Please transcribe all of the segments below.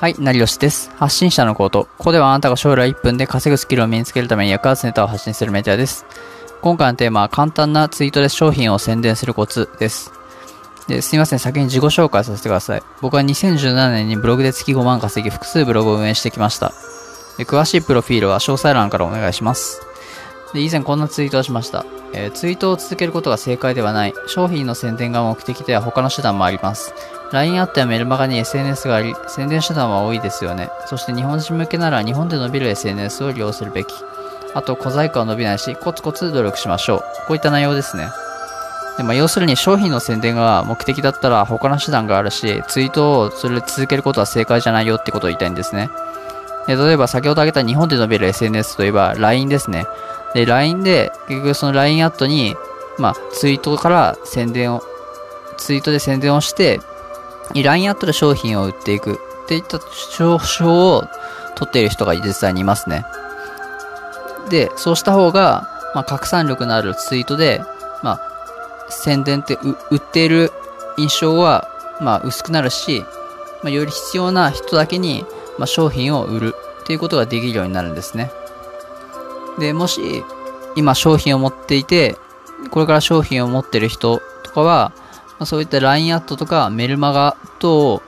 はい、成吉です。発信者のコート。ここではあなたが将来1分で稼ぐスキルを身につけるために役立つネタを発信するメディアです。今回のテーマは簡単なツイートで商品を宣伝するコツです。ですいません、先に自己紹介させてください。僕は2017年にブログで月5万稼ぎ、複数ブログを運営してきました。詳しいプロフィールは詳細欄からお願いします。で以前こんなツイートをしました、えーツイートを続けることが正解ではない。商品の宣伝が目的では他の手段もあります。LINE アットやメルマガに SNS があり、宣伝手段は多いですよね。そして日本人向けなら日本で伸びる SNS を利用するべき。あと、小細工は伸びないし、コツコツ努力しましょう。こういった内容ですね。でまあ、要するに商品の宣伝が目的だったら他の手段があるし、ツイートをそれ続けることは正解じゃないよってことを言いたいんですね。で例えば先ほど挙げた日本で伸びる SNS といえば LINE ですね。で、LINE で、結局その LINE アットに、まあ、ツイートから宣伝を、ツイートで宣伝をして、LINE アットで商品を売っていくっていった手法を取っている人が実際にいますね。で、そうした方が、まあ、拡散力のあるツイートで、まあ、宣伝って売っている印象は、まあ、薄くなるし、まあ、より必要な人だけに、まあ、商品を売るっていうことができるようになるんですね。で、もし、今商品を持っていて、これから商品を持ってる人とかは、まあ、そういった LINE アットとかメルマガ等を、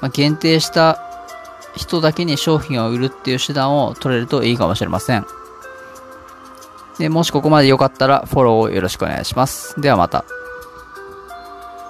まあ、限定した人だけに商品を売るっていう手段を取れるといいかもしれません。で、もしここまで良かったらフォローをよろしくお願いします。ではまた。